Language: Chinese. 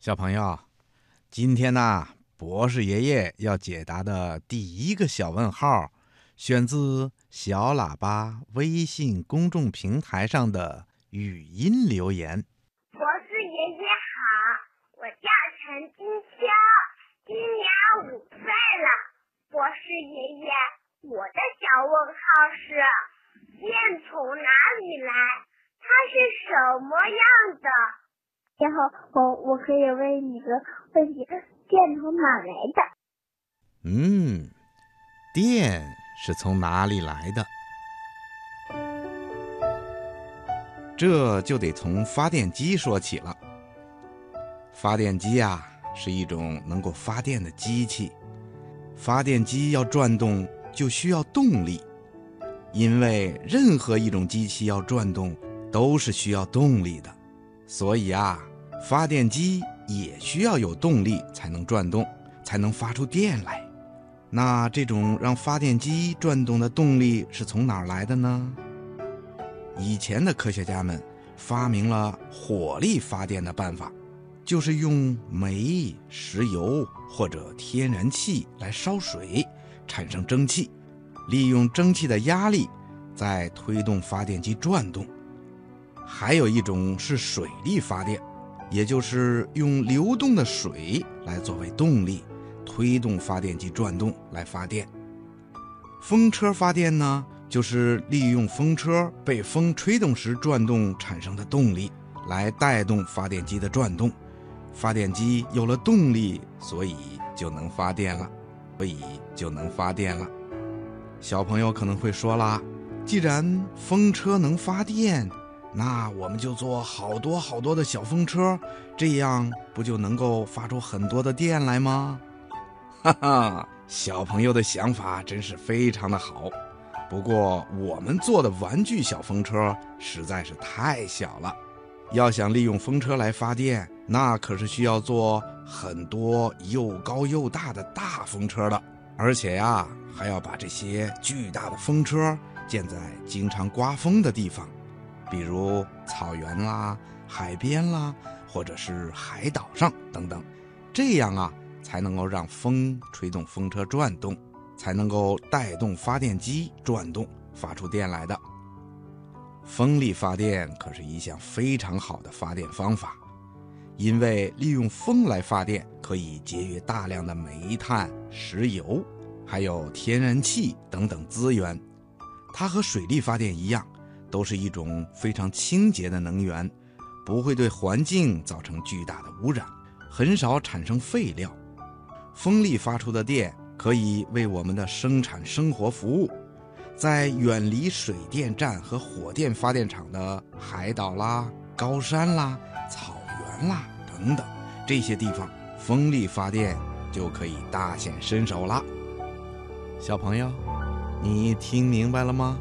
小朋友，今天呢，博士爷爷要解答的第一个小问号，选自小喇叭微信公众平台上的语音留言。博士爷爷好，我叫陈金秋，今年五岁了。博士爷爷，我的小问号是：电从哪里来？它是什么样的？然后我我可以问你个问题：电从哪来的？嗯，电是从哪里来的？这就得从发电机说起了。发电机呀，是一种能够发电的机器。发电机要转动，就需要动力，因为任何一种机器要转动，都是需要动力的。所以啊。发电机也需要有动力才能转动，才能发出电来。那这种让发电机转动的动力是从哪儿来的呢？以前的科学家们发明了火力发电的办法，就是用煤、石油或者天然气来烧水，产生蒸汽，利用蒸汽的压力再推动发电机转动。还有一种是水力发电。也就是用流动的水来作为动力，推动发电机转动来发电。风车发电呢，就是利用风车被风吹动时转动产生的动力，来带动发电机的转动。发电机有了动力，所以就能发电了，所以就能发电了。小朋友可能会说啦，既然风车能发电。那我们就做好多好多的小风车，这样不就能够发出很多的电来吗？哈哈，小朋友的想法真是非常的好。不过我们做的玩具小风车实在是太小了，要想利用风车来发电，那可是需要做很多又高又大的大风车的，而且呀，还要把这些巨大的风车建在经常刮风的地方。比如草原啦、海边啦，或者是海岛上等等，这样啊，才能够让风吹动风车转动，才能够带动发电机转动，发出电来的。风力发电可是一项非常好的发电方法，因为利用风来发电，可以节约大量的煤炭、石油，还有天然气等等资源。它和水力发电一样。都是一种非常清洁的能源，不会对环境造成巨大的污染，很少产生废料。风力发出的电可以为我们的生产生活服务，在远离水电站和火电发电厂的海岛啦、高山啦、草原啦等等这些地方，风力发电就可以大显身手了。小朋友，你听明白了吗？